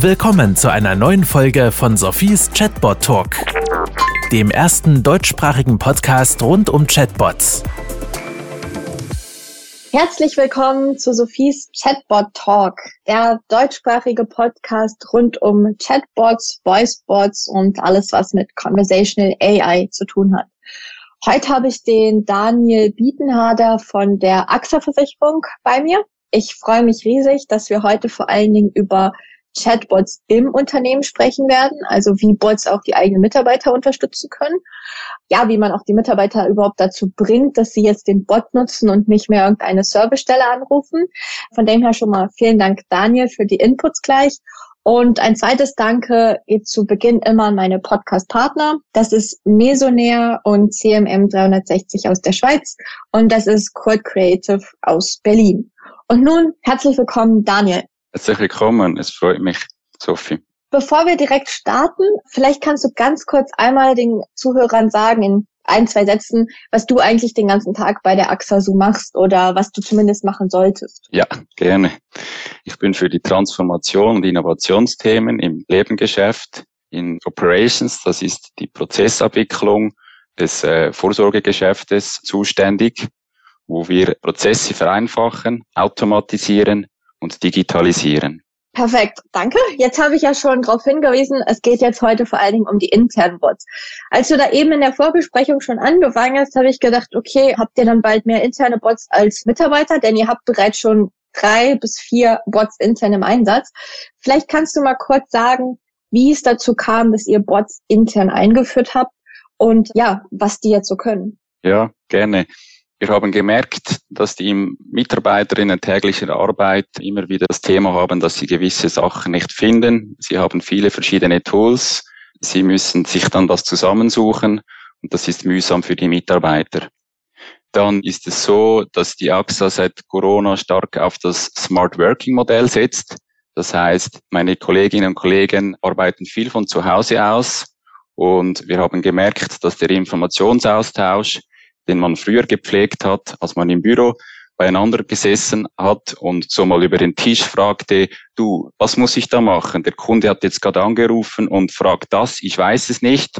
Willkommen zu einer neuen Folge von Sophies Chatbot Talk, dem ersten deutschsprachigen Podcast rund um Chatbots. Herzlich willkommen zu Sophies Chatbot Talk, der deutschsprachige Podcast rund um Chatbots, Voicebots und alles, was mit Conversational AI zu tun hat. Heute habe ich den Daniel Bietenharder von der AXA Versicherung bei mir. Ich freue mich riesig, dass wir heute vor allen Dingen über Chatbots im Unternehmen sprechen werden, also wie Bots auch die eigenen Mitarbeiter unterstützen können. Ja, wie man auch die Mitarbeiter überhaupt dazu bringt, dass sie jetzt den Bot nutzen und nicht mehr irgendeine Servicestelle anrufen. Von dem her schon mal vielen Dank, Daniel, für die Inputs gleich. Und ein zweites Danke geht zu Beginn immer an meine Podcast-Partner. Das ist Mesonair und CMM 360 aus der Schweiz und das ist Code Creative aus Berlin. Und nun herzlich willkommen, Daniel. Herzlich willkommen, es freut mich, Sophie. Bevor wir direkt starten, vielleicht kannst du ganz kurz einmal den Zuhörern sagen, in ein, zwei Sätzen, was du eigentlich den ganzen Tag bei der AXA so machst oder was du zumindest machen solltest. Ja, gerne. Ich bin für die Transformation und Innovationsthemen im Lebengeschäft in Operations, das ist die Prozessabwicklung des äh, Vorsorgegeschäftes zuständig, wo wir Prozesse vereinfachen, automatisieren und digitalisieren. Perfekt, danke. Jetzt habe ich ja schon darauf hingewiesen, es geht jetzt heute vor allen Dingen um die internen Bots. Als du da eben in der Vorbesprechung schon angefangen hast, habe ich gedacht, okay, habt ihr dann bald mehr interne Bots als Mitarbeiter? Denn ihr habt bereits schon drei bis vier Bots intern im Einsatz. Vielleicht kannst du mal kurz sagen, wie es dazu kam, dass ihr Bots intern eingeführt habt und ja, was die jetzt so können. Ja, gerne. Wir haben gemerkt, dass die Mitarbeiter in der täglichen Arbeit immer wieder das Thema haben, dass sie gewisse Sachen nicht finden. Sie haben viele verschiedene Tools. Sie müssen sich dann das zusammensuchen und das ist mühsam für die Mitarbeiter. Dann ist es so, dass die AXA seit Corona stark auf das Smart Working Modell setzt. Das heißt, meine Kolleginnen und Kollegen arbeiten viel von zu Hause aus und wir haben gemerkt, dass der Informationsaustausch den man früher gepflegt hat, als man im Büro beieinander gesessen hat und so mal über den Tisch fragte, du, was muss ich da machen? Der Kunde hat jetzt gerade angerufen und fragt das, ich weiß es nicht,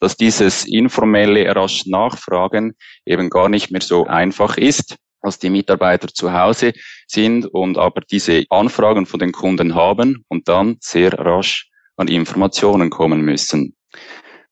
dass dieses informelle rasch Nachfragen eben gar nicht mehr so einfach ist, als die Mitarbeiter zu Hause sind und aber diese Anfragen von den Kunden haben und dann sehr rasch an Informationen kommen müssen.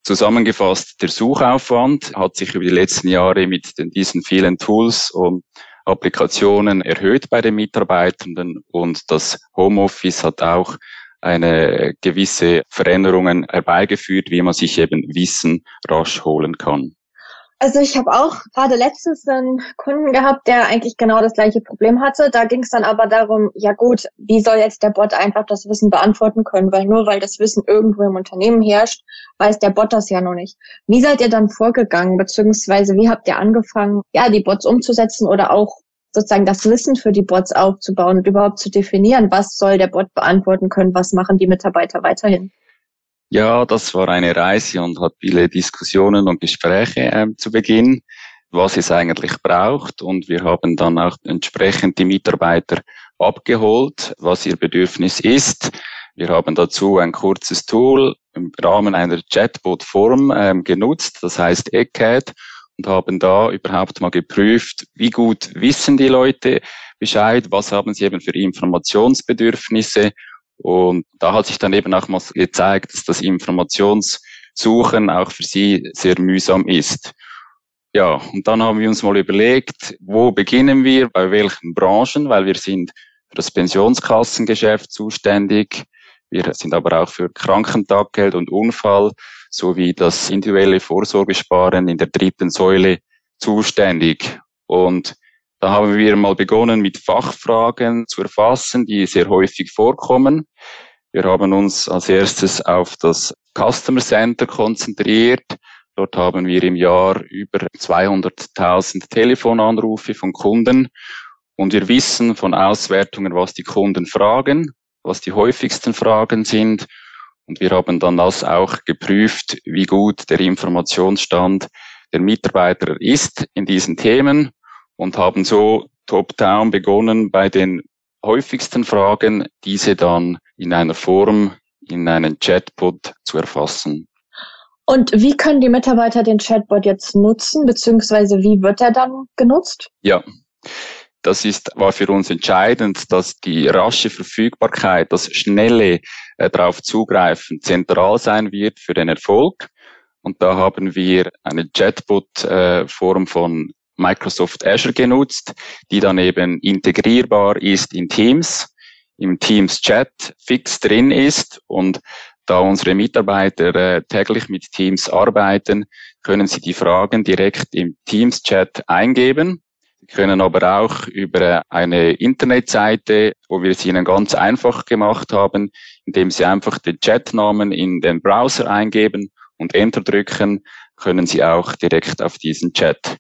Zusammengefasst, der Suchaufwand hat sich über die letzten Jahre mit diesen vielen Tools und Applikationen erhöht bei den Mitarbeitenden und das Homeoffice hat auch eine gewisse Veränderungen herbeigeführt, wie man sich eben Wissen rasch holen kann. Also ich habe auch gerade letztens einen Kunden gehabt, der eigentlich genau das gleiche Problem hatte. Da ging es dann aber darum, ja gut, wie soll jetzt der Bot einfach das Wissen beantworten können? Weil nur weil das Wissen irgendwo im Unternehmen herrscht, weiß der Bot das ja noch nicht. Wie seid ihr dann vorgegangen, beziehungsweise wie habt ihr angefangen, ja, die Bots umzusetzen oder auch sozusagen das Wissen für die Bots aufzubauen und überhaupt zu definieren, was soll der Bot beantworten können, was machen die Mitarbeiter weiterhin? Ja, das war eine Reise und hat viele Diskussionen und Gespräche äh, zu Beginn, was es eigentlich braucht. Und wir haben dann auch entsprechend die Mitarbeiter abgeholt, was ihr Bedürfnis ist. Wir haben dazu ein kurzes Tool im Rahmen einer Chatbot-Form ähm, genutzt, das heißt ECAD, und haben da überhaupt mal geprüft, wie gut wissen die Leute Bescheid, was haben sie eben für Informationsbedürfnisse und da hat sich dann eben auch mal gezeigt, dass das Informationssuchen auch für sie sehr mühsam ist. Ja, und dann haben wir uns mal überlegt, wo beginnen wir, bei welchen Branchen, weil wir sind für das Pensionskassengeschäft zuständig. Wir sind aber auch für Krankentaggeld und Unfall sowie das individuelle Vorsorgesparen in der dritten Säule zuständig. Und da haben wir mal begonnen mit Fachfragen zu erfassen, die sehr häufig vorkommen. Wir haben uns als erstes auf das Customer Center konzentriert. Dort haben wir im Jahr über 200.000 Telefonanrufe von Kunden und wir wissen von Auswertungen, was die Kunden fragen, was die häufigsten Fragen sind. Und wir haben dann das auch geprüft, wie gut der Informationsstand der Mitarbeiter ist in diesen Themen und haben so top-down begonnen bei den häufigsten Fragen, diese dann in einer Form, in einen Chatbot zu erfassen. Und wie können die Mitarbeiter den Chatbot jetzt nutzen, beziehungsweise wie wird er dann genutzt? Ja, das ist, war für uns entscheidend, dass die rasche Verfügbarkeit, das schnelle äh, darauf zugreifen zentral sein wird für den Erfolg. Und da haben wir eine Chatbot-Form äh, von Microsoft Azure genutzt, die dann eben integrierbar ist in Teams, im Teams Chat fix drin ist und da unsere Mitarbeiter äh, täglich mit Teams arbeiten, können sie die Fragen direkt im Teams Chat eingeben. Sie können aber auch über eine Internetseite, wo wir es ihnen ganz einfach gemacht haben, indem sie einfach den Chatnamen in den Browser eingeben und Enter drücken, können sie auch direkt auf diesen Chat.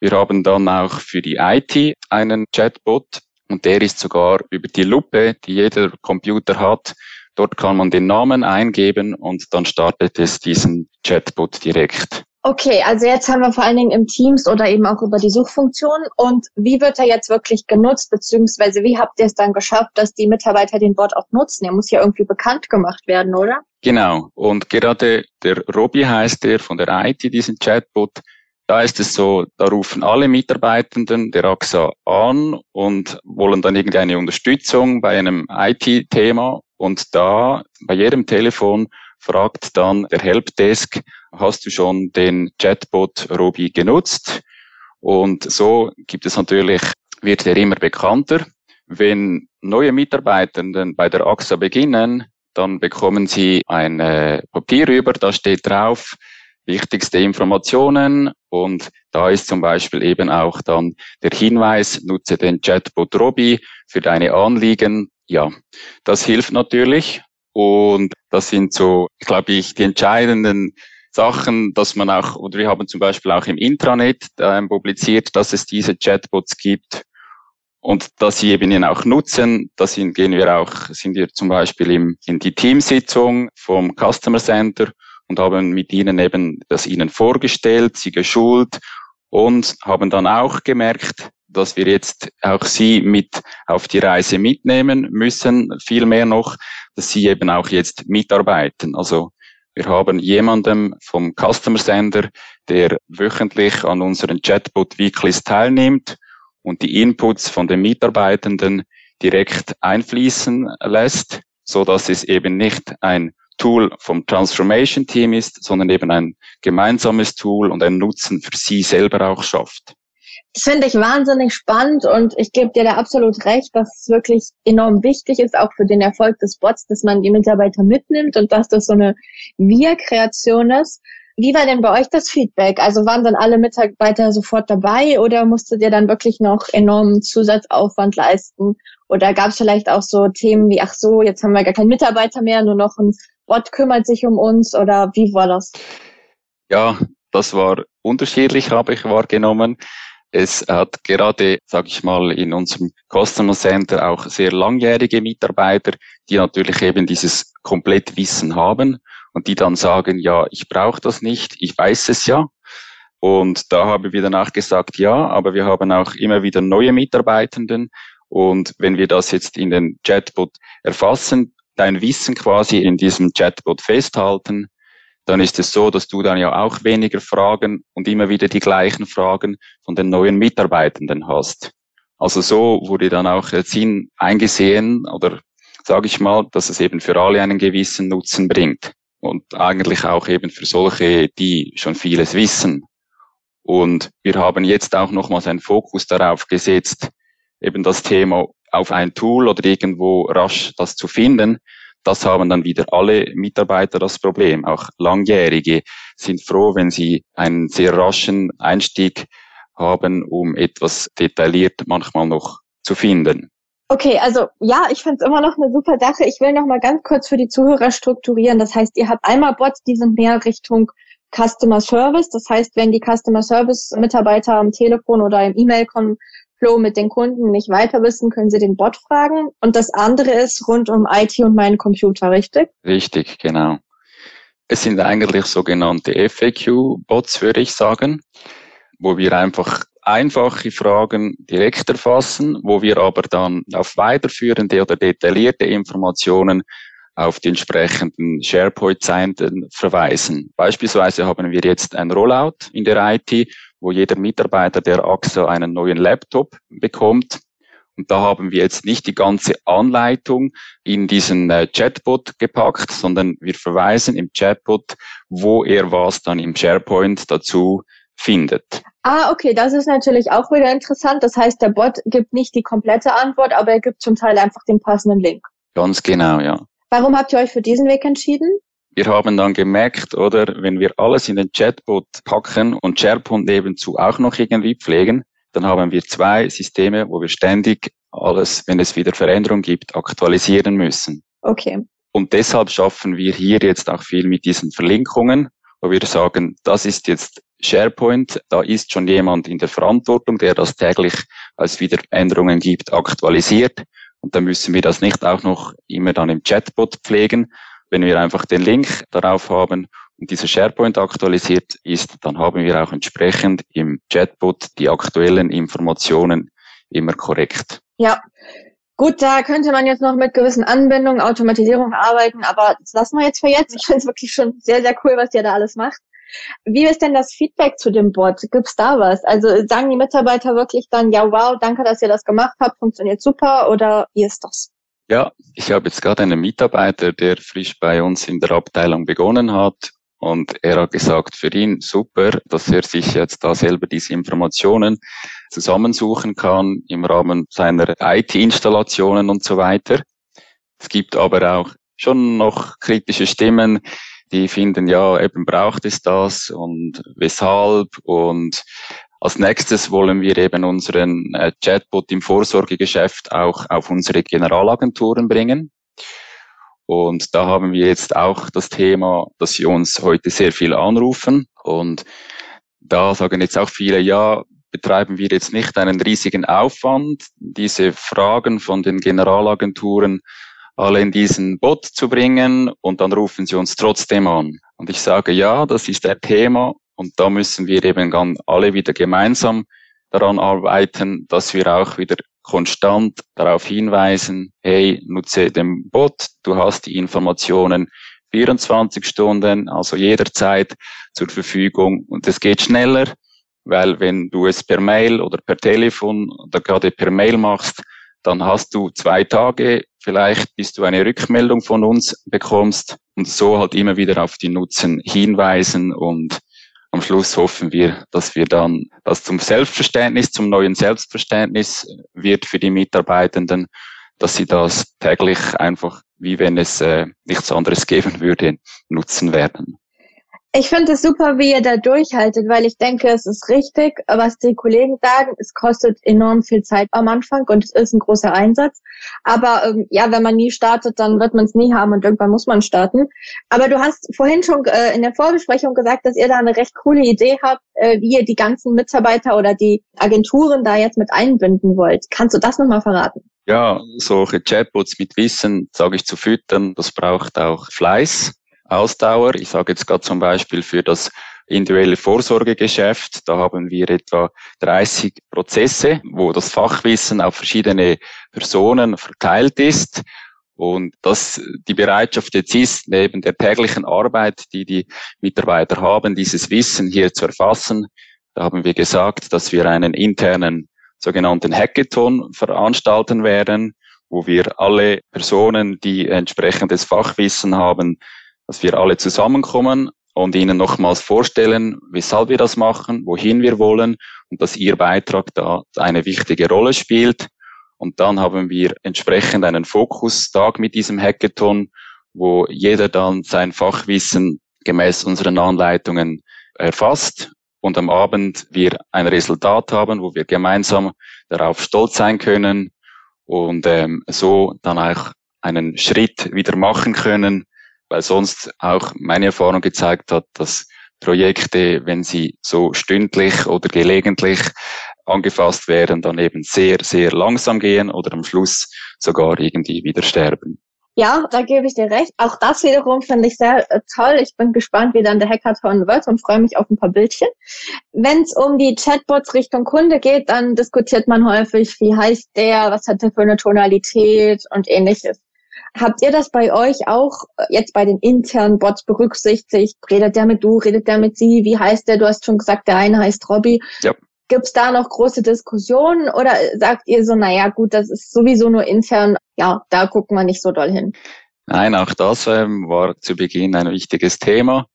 Wir haben dann auch für die IT einen Chatbot und der ist sogar über die Lupe, die jeder Computer hat. Dort kann man den Namen eingeben und dann startet es diesen Chatbot direkt. Okay, also jetzt haben wir vor allen Dingen im Teams oder eben auch über die Suchfunktion. Und wie wird er jetzt wirklich genutzt, beziehungsweise wie habt ihr es dann geschafft, dass die Mitarbeiter den Bot auch nutzen? Er muss ja irgendwie bekannt gemacht werden, oder? Genau. Und gerade der Robbie heißt der von der IT, diesen Chatbot, da ist es so, da rufen alle Mitarbeitenden der AXA an und wollen dann irgendeine Unterstützung bei einem IT-Thema. Und da bei jedem Telefon fragt dann der Helpdesk, hast du schon den Chatbot Robi genutzt? Und so gibt es natürlich, wird er immer bekannter. Wenn neue Mitarbeitenden bei der AXA beginnen, dann bekommen sie ein Papier über, da steht drauf, wichtigste Informationen und da ist zum Beispiel eben auch dann der Hinweis, nutze den Chatbot Robi für deine Anliegen. Ja, das hilft natürlich und das sind so, glaube ich, die entscheidenden Sachen, dass man auch, oder wir haben zum Beispiel auch im Intranet äh, publiziert, dass es diese Chatbots gibt und dass sie eben ihn auch nutzen. Da sind, gehen wir auch, sind wir zum Beispiel im, in die Teamsitzung vom Customer Center und haben mit ihnen eben das ihnen vorgestellt, sie geschult und haben dann auch gemerkt, dass wir jetzt auch sie mit auf die Reise mitnehmen müssen, viel mehr noch, dass sie eben auch jetzt mitarbeiten. Also wir haben jemanden vom Customer Center, der wöchentlich an unseren Chatbot Weeklies teilnimmt und die Inputs von den Mitarbeitenden direkt einfließen lässt, so dass es eben nicht ein Tool vom Transformation Team ist, sondern eben ein gemeinsames Tool und ein Nutzen für Sie selber auch schafft. Das finde ich wahnsinnig spannend und ich gebe dir da absolut recht, dass es wirklich enorm wichtig ist, auch für den Erfolg des Bots, dass man die Mitarbeiter mitnimmt und dass das so eine Wir-Kreation ist. Wie war denn bei euch das Feedback? Also waren dann alle Mitarbeiter sofort dabei oder musstet ihr dann wirklich noch enormen Zusatzaufwand leisten? Oder gab es vielleicht auch so Themen wie, ach so, jetzt haben wir gar keinen Mitarbeiter mehr, nur noch ein Ort kümmert sich um uns oder wie war das? Ja, das war unterschiedlich, habe ich wahrgenommen. Es hat gerade, sage ich mal, in unserem Customer Center auch sehr langjährige Mitarbeiter, die natürlich eben dieses Komplettwissen haben und die dann sagen, ja, ich brauche das nicht, ich weiß es ja. Und da haben wir danach gesagt, ja, aber wir haben auch immer wieder neue Mitarbeitenden. Und wenn wir das jetzt in den Chatbot erfassen, dein Wissen quasi in diesem Chatbot festhalten, dann ist es so, dass du dann ja auch weniger Fragen und immer wieder die gleichen Fragen von den neuen Mitarbeitenden hast. Also so wurde dann auch Sinn eingesehen oder sage ich mal, dass es eben für alle einen gewissen Nutzen bringt und eigentlich auch eben für solche, die schon vieles wissen. Und wir haben jetzt auch nochmals einen Fokus darauf gesetzt, eben das Thema auf ein Tool oder irgendwo rasch das zu finden, das haben dann wieder alle Mitarbeiter das Problem. Auch Langjährige sind froh, wenn sie einen sehr raschen Einstieg haben, um etwas detailliert manchmal noch zu finden. Okay, also ja, ich finde es immer noch eine super Sache. Ich will noch mal ganz kurz für die Zuhörer strukturieren. Das heißt, ihr habt einmal Bots, die sind mehr Richtung Customer Service. Das heißt, wenn die Customer Service Mitarbeiter am Telefon oder im E-Mail kommen, Flow mit den Kunden nicht weiter wissen, können Sie den Bot fragen. Und das andere ist rund um IT und meinen Computer, richtig? Richtig, genau. Es sind eigentlich sogenannte FAQ-Bots, würde ich sagen, wo wir einfach einfache Fragen direkt erfassen, wo wir aber dann auf weiterführende oder detaillierte Informationen auf die entsprechenden SharePoint-Seiten verweisen. Beispielsweise haben wir jetzt ein Rollout in der IT, wo jeder Mitarbeiter der AXA einen neuen Laptop bekommt. Und da haben wir jetzt nicht die ganze Anleitung in diesen äh, Chatbot gepackt, sondern wir verweisen im Chatbot, wo er was dann im SharePoint dazu findet. Ah, okay, das ist natürlich auch wieder interessant. Das heißt, der Bot gibt nicht die komplette Antwort, aber er gibt zum Teil einfach den passenden Link. Ganz genau, ja. Warum habt ihr euch für diesen Weg entschieden? Wir haben dann gemerkt, oder, wenn wir alles in den Chatbot packen und SharePoint nebenzu auch noch irgendwie pflegen, dann haben wir zwei Systeme, wo wir ständig alles, wenn es wieder Veränderungen gibt, aktualisieren müssen. Okay. Und deshalb schaffen wir hier jetzt auch viel mit diesen Verlinkungen, wo wir sagen, das ist jetzt SharePoint, da ist schon jemand in der Verantwortung, der das täglich, als wieder Änderungen gibt, aktualisiert. Und dann müssen wir das nicht auch noch immer dann im Chatbot pflegen. Wenn wir einfach den Link darauf haben und dieser SharePoint aktualisiert ist, dann haben wir auch entsprechend im Chatbot die aktuellen Informationen immer korrekt. Ja. Gut, da könnte man jetzt noch mit gewissen Anbindungen, Automatisierung arbeiten, aber das lassen wir jetzt für jetzt. Ich finde es wirklich schon sehr, sehr cool, was ihr da alles macht. Wie ist denn das Feedback zu dem Bot? Gibt's da was? Also sagen die Mitarbeiter wirklich dann, ja, wow, danke, dass ihr das gemacht habt, funktioniert super oder wie ist das? Ja, ich habe jetzt gerade einen Mitarbeiter, der frisch bei uns in der Abteilung begonnen hat und er hat gesagt, für ihn super, dass er sich jetzt da selber diese Informationen zusammensuchen kann im Rahmen seiner IT-Installationen und so weiter. Es gibt aber auch schon noch kritische Stimmen, die finden, ja, eben braucht es das und weshalb und als nächstes wollen wir eben unseren äh, Chatbot im Vorsorgegeschäft auch auf unsere Generalagenturen bringen. Und da haben wir jetzt auch das Thema, dass sie uns heute sehr viel anrufen. Und da sagen jetzt auch viele, ja, betreiben wir jetzt nicht einen riesigen Aufwand, diese Fragen von den Generalagenturen alle in diesen Bot zu bringen und dann rufen sie uns trotzdem an. Und ich sage, ja, das ist der Thema und da müssen wir eben dann alle wieder gemeinsam daran arbeiten, dass wir auch wieder konstant darauf hinweisen, hey, nutze den Bot, du hast die Informationen 24 Stunden, also jederzeit zur Verfügung. Und es geht schneller, weil wenn du es per Mail oder per Telefon oder gerade per Mail machst, dann hast du zwei Tage. Vielleicht, bis du eine Rückmeldung von uns bekommst. Und so halt immer wieder auf die Nutzen hinweisen und am Schluss hoffen wir, dass wir dann das zum Selbstverständnis, zum neuen Selbstverständnis wird für die Mitarbeitenden, dass sie das täglich einfach, wie wenn es äh, nichts anderes geben würde, nutzen werden. Ich finde es super, wie ihr da durchhaltet, weil ich denke, es ist richtig, was die Kollegen sagen. Es kostet enorm viel Zeit am Anfang und es ist ein großer Einsatz. Aber ähm, ja, wenn man nie startet, dann wird man es nie haben und irgendwann muss man starten. Aber du hast vorhin schon äh, in der Vorbesprechung gesagt, dass ihr da eine recht coole Idee habt, äh, wie ihr die ganzen Mitarbeiter oder die Agenturen da jetzt mit einbinden wollt. Kannst du das nochmal verraten? Ja, solche Chatbots mit Wissen, sage ich, zu füttern, das braucht auch Fleiß Ausdauer. Ich sage jetzt gerade zum Beispiel für das individuelle Vorsorgegeschäft, da haben wir etwa 30 Prozesse, wo das Fachwissen auf verschiedene Personen verteilt ist. Und dass die Bereitschaft jetzt ist, neben der täglichen Arbeit, die die Mitarbeiter haben, dieses Wissen hier zu erfassen, da haben wir gesagt, dass wir einen internen sogenannten Hackathon veranstalten werden, wo wir alle Personen, die entsprechendes Fachwissen haben, dass wir alle zusammenkommen und Ihnen nochmals vorstellen, weshalb wir das machen, wohin wir wollen und dass Ihr Beitrag da eine wichtige Rolle spielt. Und dann haben wir entsprechend einen Fokustag mit diesem Hackathon, wo jeder dann sein Fachwissen gemäß unseren Anleitungen erfasst und am Abend wir ein Resultat haben, wo wir gemeinsam darauf stolz sein können und ähm, so dann auch einen Schritt wieder machen können, weil sonst auch meine Erfahrung gezeigt hat, dass Projekte, wenn sie so stündlich oder gelegentlich angefasst werden, dann eben sehr, sehr langsam gehen oder am Schluss sogar irgendwie wieder sterben. Ja, da gebe ich dir recht. Auch das wiederum finde ich sehr äh, toll. Ich bin gespannt, wie dann der Hackathon wird und freue mich auf ein paar Bildchen. Wenn es um die Chatbots Richtung Kunde geht, dann diskutiert man häufig, wie heißt der, was hat der für eine Tonalität und ähnliches. Habt ihr das bei euch auch äh, jetzt bei den internen Bots berücksichtigt? Redet der mit du, redet der mit sie? Wie heißt der? Du hast schon gesagt, der eine heißt Robby. Ja. Gibt es da noch große Diskussionen oder sagt ihr so, naja gut, das ist sowieso nur intern, ja, da gucken wir nicht so doll hin? Nein, auch das ähm, war zu Beginn ein wichtiges Thema.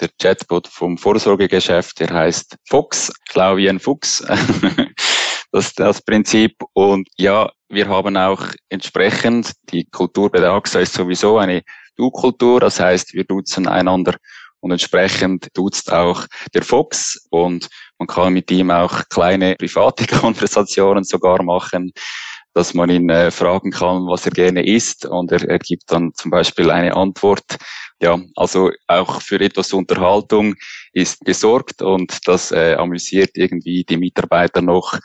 Der Chatbot vom Vorsorgegeschäft, der heißt wie ein Fuchs. das das Prinzip. Und ja, wir haben auch entsprechend, die Kultur bei der AXA ist sowieso eine Du-Kultur, das heißt, wir duzen einander und entsprechend duzt auch der Fox und man kann mit ihm auch kleine private Konversationen sogar machen, dass man ihn äh, fragen kann, was er gerne isst und er, er gibt dann zum Beispiel eine Antwort. Ja, also auch für etwas Unterhaltung ist gesorgt und das äh, amüsiert irgendwie die Mitarbeiter noch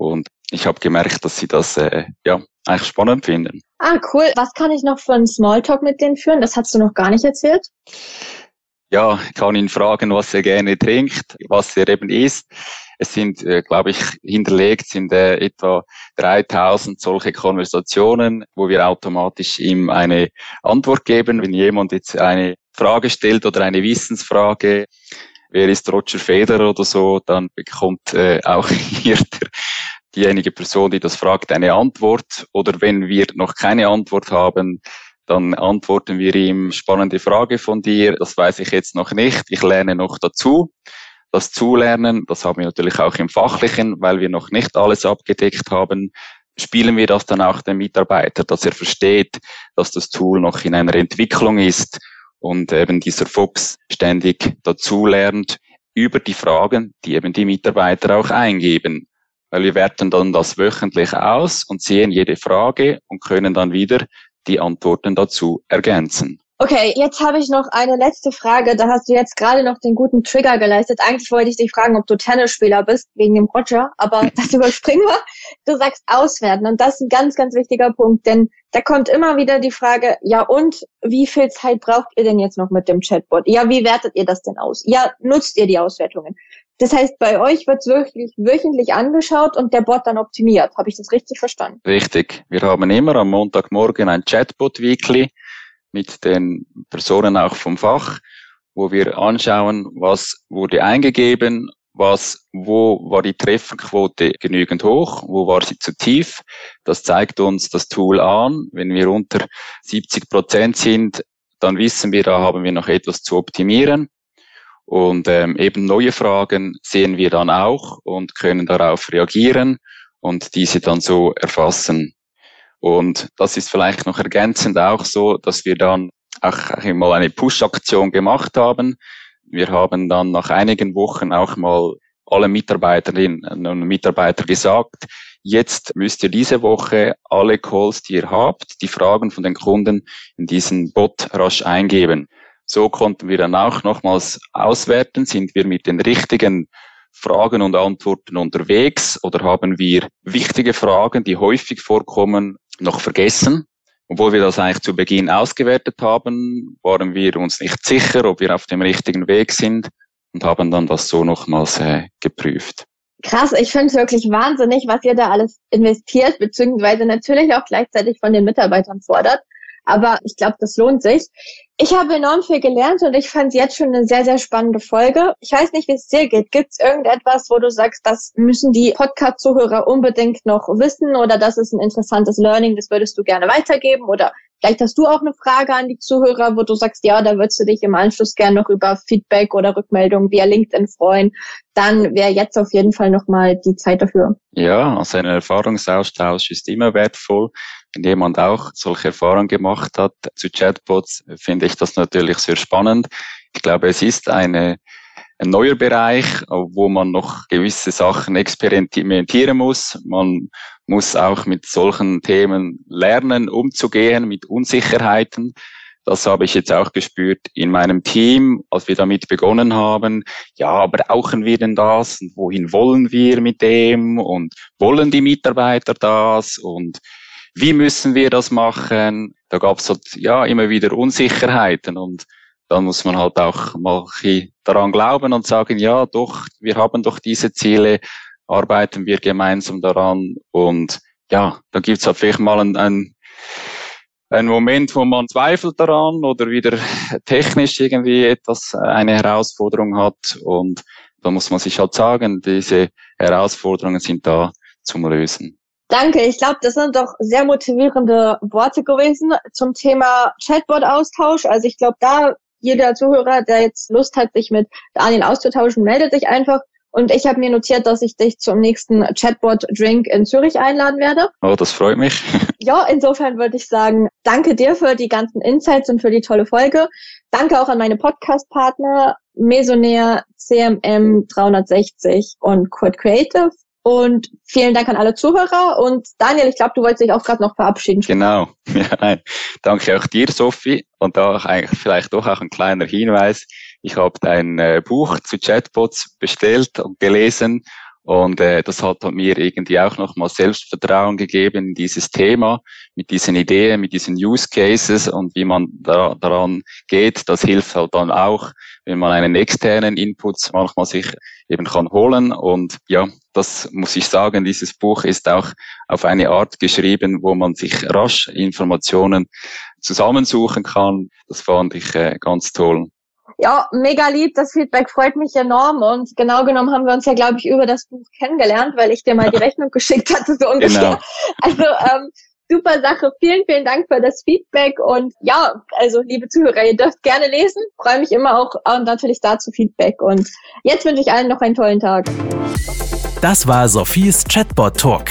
und ich habe gemerkt, dass sie das äh, ja eigentlich spannend finden. Ah, cool. Was kann ich noch für einen Smalltalk mit denen führen? Das hast du noch gar nicht erzählt. Ja, ich kann ihn fragen, was er gerne trinkt, was er eben isst. Es sind, äh, glaube ich, hinterlegt sind äh, etwa 3000 solche Konversationen, wo wir automatisch ihm eine Antwort geben. Wenn jemand jetzt eine Frage stellt oder eine Wissensfrage, wer ist Roger Federer oder so, dann bekommt äh, auch hier der, diejenige Person, die das fragt, eine Antwort. Oder wenn wir noch keine Antwort haben, dann antworten wir ihm, spannende Frage von dir, das weiß ich jetzt noch nicht, ich lerne noch dazu. Das Zulernen, das haben wir natürlich auch im Fachlichen, weil wir noch nicht alles abgedeckt haben, spielen wir das dann auch dem Mitarbeiter, dass er versteht, dass das Tool noch in einer Entwicklung ist und eben dieser Fuchs ständig dazulernt über die Fragen, die eben die Mitarbeiter auch eingeben weil wir werten dann das wöchentlich aus und sehen jede Frage und können dann wieder die Antworten dazu ergänzen. Okay, jetzt habe ich noch eine letzte Frage. Da hast du jetzt gerade noch den guten Trigger geleistet. Eigentlich wollte ich dich fragen, ob du Tennisspieler bist, wegen dem Roger, aber das überspringen wir. Du sagst auswerten und das ist ein ganz, ganz wichtiger Punkt, denn da kommt immer wieder die Frage, ja und, wie viel Zeit braucht ihr denn jetzt noch mit dem Chatbot? Ja, wie wertet ihr das denn aus? Ja, nutzt ihr die Auswertungen? Das heißt, bei euch wird es wirklich wöchentlich angeschaut und der Bot dann optimiert. Habe ich das richtig verstanden? Richtig. Wir haben immer am Montagmorgen ein Chatbot-Weekly mit den Personen auch vom Fach, wo wir anschauen, was wurde eingegeben, was, wo war die Trefferquote genügend hoch, wo war sie zu tief. Das zeigt uns das Tool an. Wenn wir unter 70 Prozent sind, dann wissen wir, da haben wir noch etwas zu optimieren. Und ähm, eben neue Fragen sehen wir dann auch und können darauf reagieren und diese dann so erfassen. Und das ist vielleicht noch ergänzend auch so, dass wir dann auch mal eine Push-Aktion gemacht haben. Wir haben dann nach einigen Wochen auch mal alle Mitarbeiterinnen und Mitarbeiter gesagt, jetzt müsst ihr diese Woche alle Calls, die ihr habt, die Fragen von den Kunden in diesen Bot rasch eingeben. So konnten wir dann auch nochmals auswerten, sind wir mit den richtigen Fragen und Antworten unterwegs oder haben wir wichtige Fragen, die häufig vorkommen, noch vergessen. Obwohl wir das eigentlich zu Beginn ausgewertet haben, waren wir uns nicht sicher, ob wir auf dem richtigen Weg sind und haben dann das so nochmals äh, geprüft. Krass, ich finde es wirklich wahnsinnig, was ihr da alles investiert, beziehungsweise natürlich auch gleichzeitig von den Mitarbeitern fordert. Aber ich glaube, das lohnt sich. Ich habe enorm viel gelernt und ich fand jetzt schon eine sehr, sehr spannende Folge. Ich weiß nicht, wie es dir geht. Gibt es irgendetwas, wo du sagst, das müssen die Podcast-Zuhörer unbedingt noch wissen oder das ist ein interessantes Learning, das würdest du gerne weitergeben oder Vielleicht hast du auch eine Frage an die Zuhörer, wo du sagst, ja, da würdest du dich im Anschluss gerne noch über Feedback oder Rückmeldung via LinkedIn freuen. Dann wäre jetzt auf jeden Fall nochmal die Zeit dafür. Ja, also ein Erfahrungsaustausch ist immer wertvoll. Wenn jemand auch solche Erfahrungen gemacht hat zu Chatbots, finde ich das natürlich sehr spannend. Ich glaube, es ist eine ein neuer Bereich, wo man noch gewisse Sachen experimentieren muss. Man muss auch mit solchen Themen lernen, umzugehen, mit Unsicherheiten. Das habe ich jetzt auch gespürt in meinem Team, als wir damit begonnen haben. Ja, brauchen wir denn das? Und wohin wollen wir mit dem? Und wollen die Mitarbeiter das? Und wie müssen wir das machen? da gab es halt, ja immer wieder Unsicherheiten und dann muss man halt auch mal daran glauben und sagen, ja doch, wir haben doch diese Ziele, arbeiten wir gemeinsam daran und ja, da gibt's halt vielleicht mal ein, ein ein Moment, wo man zweifelt daran oder wieder technisch irgendwie etwas, äh, eine Herausforderung hat. Und da muss man sich halt sagen, diese Herausforderungen sind da zum Lösen. Danke, ich glaube, das sind doch sehr motivierende Worte gewesen zum Thema Chatbot-Austausch. Also ich glaube, da jeder Zuhörer, der jetzt Lust hat, sich mit Daniel auszutauschen, meldet sich einfach. Und ich habe mir notiert, dass ich dich zum nächsten Chatbot-Drink in Zürich einladen werde. Oh, das freut mich. ja, insofern würde ich sagen, danke dir für die ganzen Insights und für die tolle Folge. Danke auch an meine Podcast-Partner Mesonair, CMM 360 und Quad Creative. Und vielen Dank an alle Zuhörer. Und Daniel, ich glaube, du wolltest dich auch gerade noch verabschieden. Genau. Ja, nein. Danke auch dir, Sophie. Und da eigentlich vielleicht doch auch ein kleiner Hinweis. Ich habe dein äh, Buch zu Chatbots bestellt und gelesen und äh, das hat mir irgendwie auch nochmal Selbstvertrauen gegeben in dieses Thema, mit diesen Ideen, mit diesen Use Cases und wie man da, daran geht. Das hilft halt dann auch, wenn man einen externen Input manchmal sich eben kann holen. Und ja, das muss ich sagen, dieses Buch ist auch auf eine Art geschrieben, wo man sich rasch Informationen zusammensuchen kann. Das fand ich äh, ganz toll. Ja, mega lieb. Das Feedback freut mich enorm. Und genau genommen haben wir uns ja, glaube ich, über das Buch kennengelernt, weil ich dir mal die Rechnung geschickt hatte, so ungefähr. Genau. Also ähm, super Sache. Vielen, vielen Dank für das Feedback. Und ja, also liebe Zuhörer, ihr dürft gerne lesen. Freue mich immer auch und natürlich dazu Feedback. Und jetzt wünsche ich allen noch einen tollen Tag. Das war Sophies Chatbot Talk.